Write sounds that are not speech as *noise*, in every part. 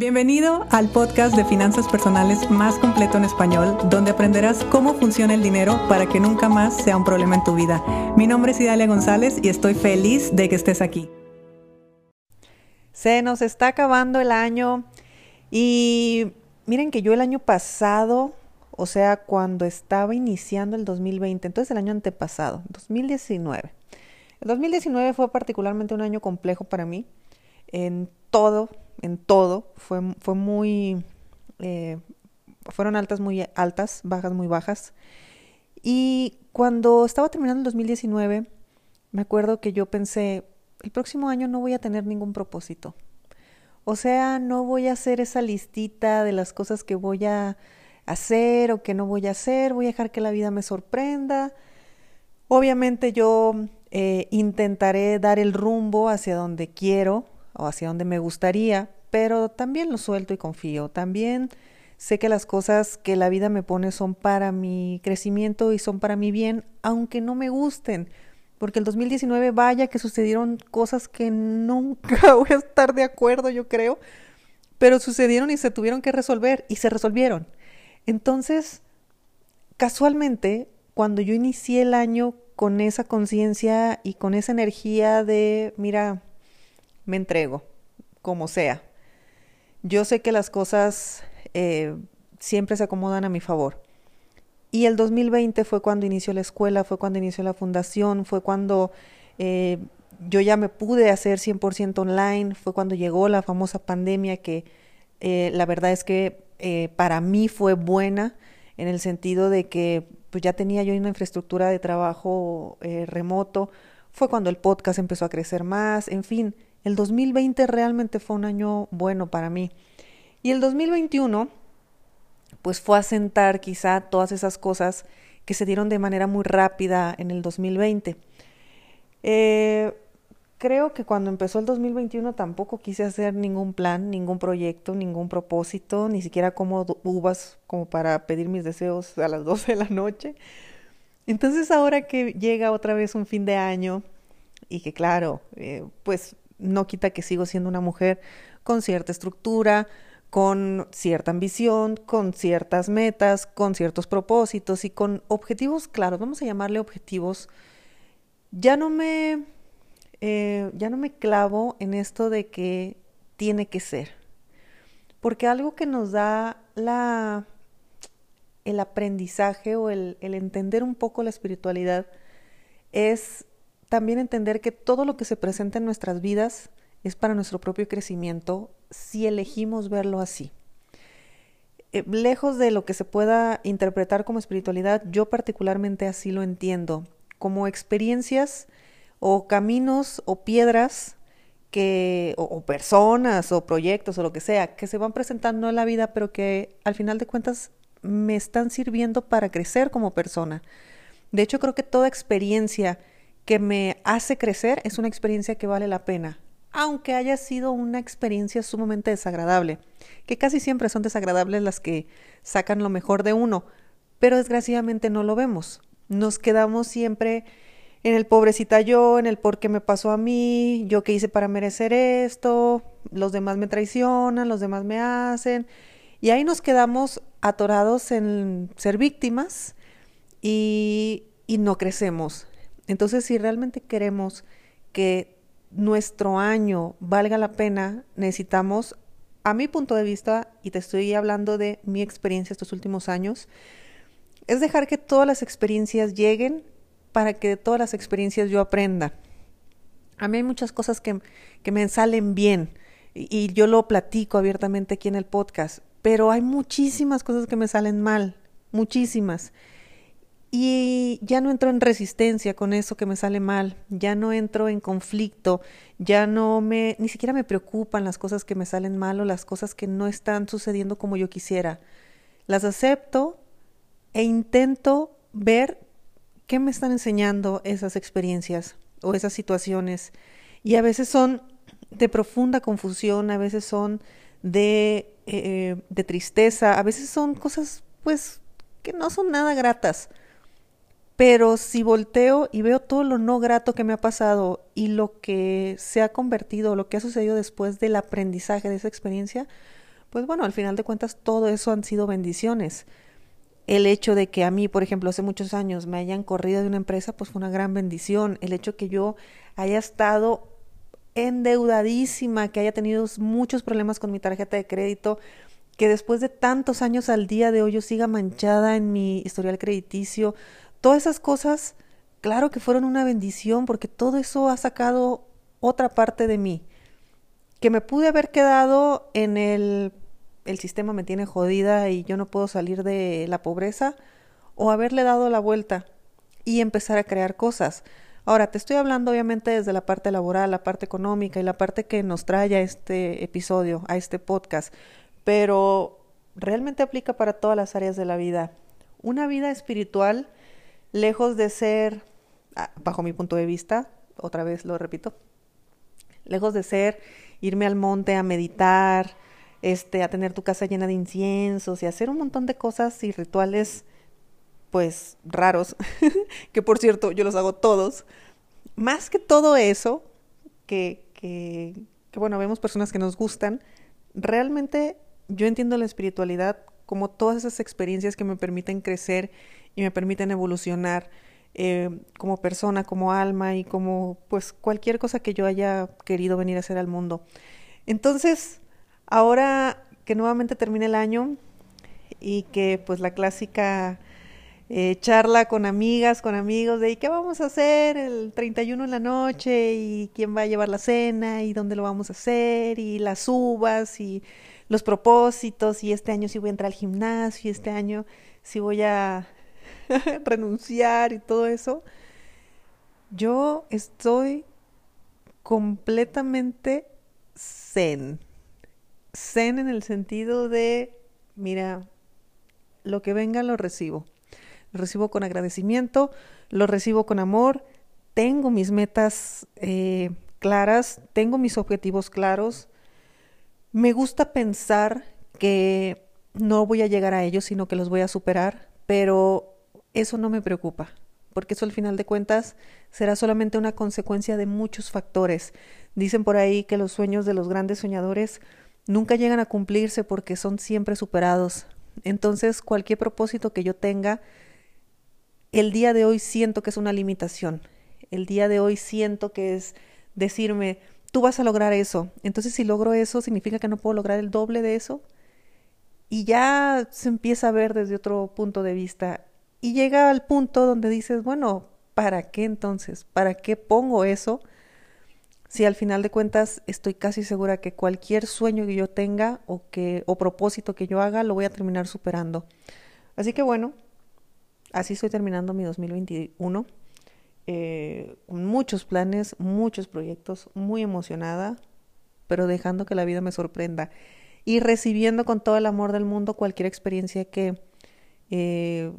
Bienvenido al podcast de finanzas personales más completo en español, donde aprenderás cómo funciona el dinero para que nunca más sea un problema en tu vida. Mi nombre es Idalia González y estoy feliz de que estés aquí. Se nos está acabando el año y miren que yo el año pasado, o sea, cuando estaba iniciando el 2020, entonces el año antepasado, 2019. El 2019 fue particularmente un año complejo para mí en todo en todo. Fue, fue muy, eh, fueron altas muy altas, bajas muy bajas. Y cuando estaba terminando el 2019, me acuerdo que yo pensé, el próximo año no voy a tener ningún propósito. O sea, no voy a hacer esa listita de las cosas que voy a hacer o que no voy a hacer, voy a dejar que la vida me sorprenda. Obviamente yo eh, intentaré dar el rumbo hacia donde quiero, o hacia donde me gustaría, pero también lo suelto y confío. También sé que las cosas que la vida me pone son para mi crecimiento y son para mi bien, aunque no me gusten. Porque el 2019 vaya que sucedieron cosas que nunca *laughs* voy a estar de acuerdo, yo creo, pero sucedieron y se tuvieron que resolver y se resolvieron. Entonces, casualmente, cuando yo inicié el año con esa conciencia y con esa energía de, mira, me entrego, como sea. Yo sé que las cosas eh, siempre se acomodan a mi favor. Y el 2020 fue cuando inició la escuela, fue cuando inició la fundación, fue cuando eh, yo ya me pude hacer 100% online, fue cuando llegó la famosa pandemia que eh, la verdad es que para mí fue buena en el sentido de que pues ya tenía yo una infraestructura de trabajo remoto, fue cuando el podcast empezó a crecer más, en fin, el 2020 realmente fue un año bueno para mí. Y el 2021, pues fue a sentar quizá todas esas cosas que se dieron de manera muy rápida en el 2020. Eh, creo que cuando empezó el 2021 tampoco quise hacer ningún plan, ningún proyecto, ningún propósito, ni siquiera como uvas como para pedir mis deseos a las *laughs* 12 de la noche. Entonces ahora que llega otra vez un fin de año y que claro, eh, pues no quita que sigo siendo una mujer con cierta estructura, con cierta ambición, con ciertas metas, con ciertos propósitos y con objetivos claros, vamos a llamarle objetivos. Ya no me, eh, ya no me clavo en esto de que tiene que ser, porque algo que nos da la, el aprendizaje o el, el entender un poco la espiritualidad es también entender que todo lo que se presenta en nuestras vidas es para nuestro propio crecimiento si elegimos verlo así. Eh, lejos de lo que se pueda interpretar como espiritualidad, yo particularmente así lo entiendo, como experiencias o caminos o piedras que, o, personas o proyectos o lo que sea, que se van presentando en la vida, pero que al final de cuentas me están sirviendo para crecer como persona. De hecho, creo que toda experiencia que me hace crecer es una experiencia que vale la pena, aunque haya sido una experiencia sumamente desagradable, que casi siempre son desagradables las que sacan lo mejor de uno, pero desgraciadamente no lo vemos. Nos quedamos siempre en el pobrecita yo, en el por qué me pasó a mí, yo qué hice para merecer esto, los demás me traicionan, los demás me hacen, y ahí nos quedamos atorados en ser víctimas y, y no crecemos. Entonces, si realmente queremos que nuestro año valga la pena, necesitamos, a mi punto de vista, y te estoy hablando de mi experiencia estos últimos años, es dejar que todas las experiencias lleguen para que de todas las experiencias yo aprenda. A mí hay muchas cosas que, que me salen bien y yo lo platico abiertamente aquí en el podcast, pero hay muchísimas cosas que me salen mal, muchísimas. Y ya no entro en resistencia con eso que me sale mal, ya no entro en conflicto, ya no me, ni siquiera me preocupan las cosas que me salen mal o las cosas que no están sucediendo como yo quisiera. Las acepto e intento ver qué me están enseñando esas experiencias o esas situaciones. Y a veces son de profunda confusión, a veces son de, eh, de tristeza, a veces son cosas pues que no son nada gratas pero si volteo y veo todo lo no grato que me ha pasado y lo que se ha convertido, lo que ha sucedido después del aprendizaje de esa experiencia, pues bueno, al final de cuentas todo eso han sido bendiciones. El hecho de que a mí, por ejemplo, hace muchos años me hayan corrido de una empresa, pues fue una gran bendición. El hecho que yo haya estado endeudadísima, que haya tenido muchos problemas con mi tarjeta de crédito, que después de tantos años al día de hoy yo siga manchada en mi historial crediticio, todas esas cosas, claro que fueron una bendición porque todo eso ha sacado otra parte de mí, que me pude haber quedado en el, el sistema me tiene jodida y yo no puedo salir de la pobreza, o haberle dado la vuelta y empezar a crear cosas. Ahora, te estoy hablando obviamente desde la parte laboral, la parte económica y la parte que nos trae a este episodio, a este podcast, pero realmente aplica para todas las áreas de la vida. Una vida espiritual, lejos de ser, ah, bajo mi punto de vista, otra vez lo repito, lejos de ser irme al monte a meditar, este, a tener tu casa llena de inciensos y hacer un montón de cosas y rituales pues raros, *laughs* que por cierto yo los hago todos, más que todo eso, que, que, que, bueno, vemos personas que nos gustan, realmente yo entiendo la espiritualidad como todas esas experiencias que me permiten crecer y me permiten evolucionar eh, como persona, como alma y como pues cualquier cosa que yo haya querido venir a hacer al mundo. Entonces, ahora que nuevamente termina el año y que pues la clásica eh, charla con amigas, con amigos de ¿y qué vamos a hacer el 31 en la noche? ¿Y quién va a llevar la cena? ¿Y dónde lo vamos a hacer? ¿Y las uvas? ¿Y los propósitos? ¿Y este año sí voy a entrar al gimnasio? ¿Y este año sí voy a *laughs* renunciar y todo eso? Yo estoy completamente zen. Zen en el sentido de, mira, lo que venga lo recibo lo recibo con agradecimiento, lo recibo con amor, tengo mis metas eh, claras, tengo mis objetivos claros. Me gusta pensar que no voy a llegar a ellos, sino que los voy a superar, pero eso no me preocupa, porque eso al final de cuentas será solamente una consecuencia de muchos factores. Dicen por ahí que los sueños de los grandes soñadores nunca llegan a cumplirse porque son siempre superados. Entonces, cualquier propósito que yo tenga el día de hoy siento que es una limitación. El día de hoy siento que es decirme, tú vas a lograr eso. Entonces, si logro eso, significa que no puedo lograr el doble de eso. Y ya se empieza a ver desde otro punto de vista. Y llega al punto donde dices, bueno, ¿para qué entonces? ¿Para qué pongo eso? Si al final de cuentas estoy casi segura que cualquier sueño que yo tenga o que o propósito que yo haga lo voy a terminar superando. Así que bueno, así estoy terminando mi 2021. Eh, muchos planes, muchos proyectos, muy emocionada, pero dejando que la vida me sorprenda y recibiendo con todo el amor del mundo cualquier experiencia que, eh,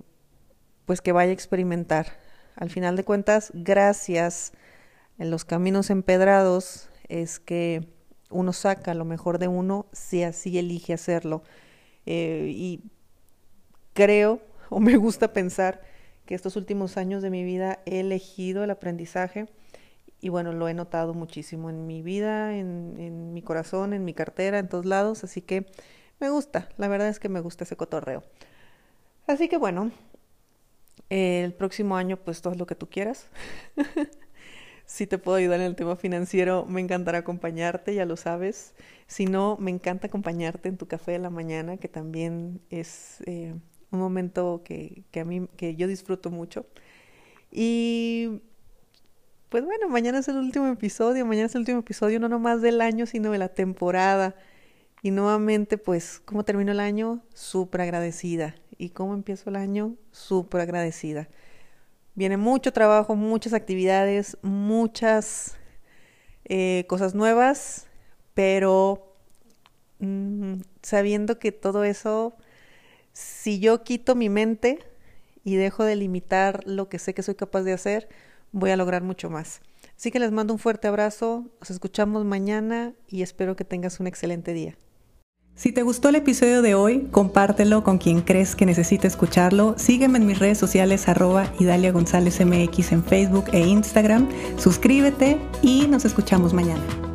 pues que vaya a experimentar. Al final de cuentas, gracias en los caminos empedrados es que uno saca lo mejor de uno si así elige hacerlo. Eh, y creo o me gusta pensar que estos últimos años de mi vida he elegido el aprendizaje y bueno, lo he notado muchísimo en mi vida, en, mi corazón, en mi cartera, en todos lados, así que me gusta, la verdad es que me gusta ese cotorreo. Así que bueno, el próximo año pues todo lo que tú quieras. *laughs* si te puedo ayudar en el tema financiero, me encantará acompañarte, ya lo sabes. Si no, me encanta acompañarte en tu café de la mañana, que también es eh, un momento que, que a mí, que yo disfruto mucho. Y pues bueno, mañana es el último episodio, mañana es el último episodio no nomás del año, sino de la temporada. Y nuevamente, pues, ¿cómo termino el año? Súper agradecida. ¿Y cómo empiezo el año? Súper agradecida. Viene mucho trabajo, muchas actividades, muchas eh, cosas nuevas, pero mm, sabiendo que todo eso si yo quito mi mente y dejo de limitar lo que sé que soy capaz de hacer, voy a lograr mucho más. Así que les mando un fuerte abrazo, nos escuchamos mañana y espero que tengas un excelente día. Si te gustó el episodio de hoy, compártelo con quien crees que necesite escucharlo. Sígueme en mis redes sociales arroba Idalia González MX en Facebook e Instagram. Suscríbete y nos escuchamos mañana.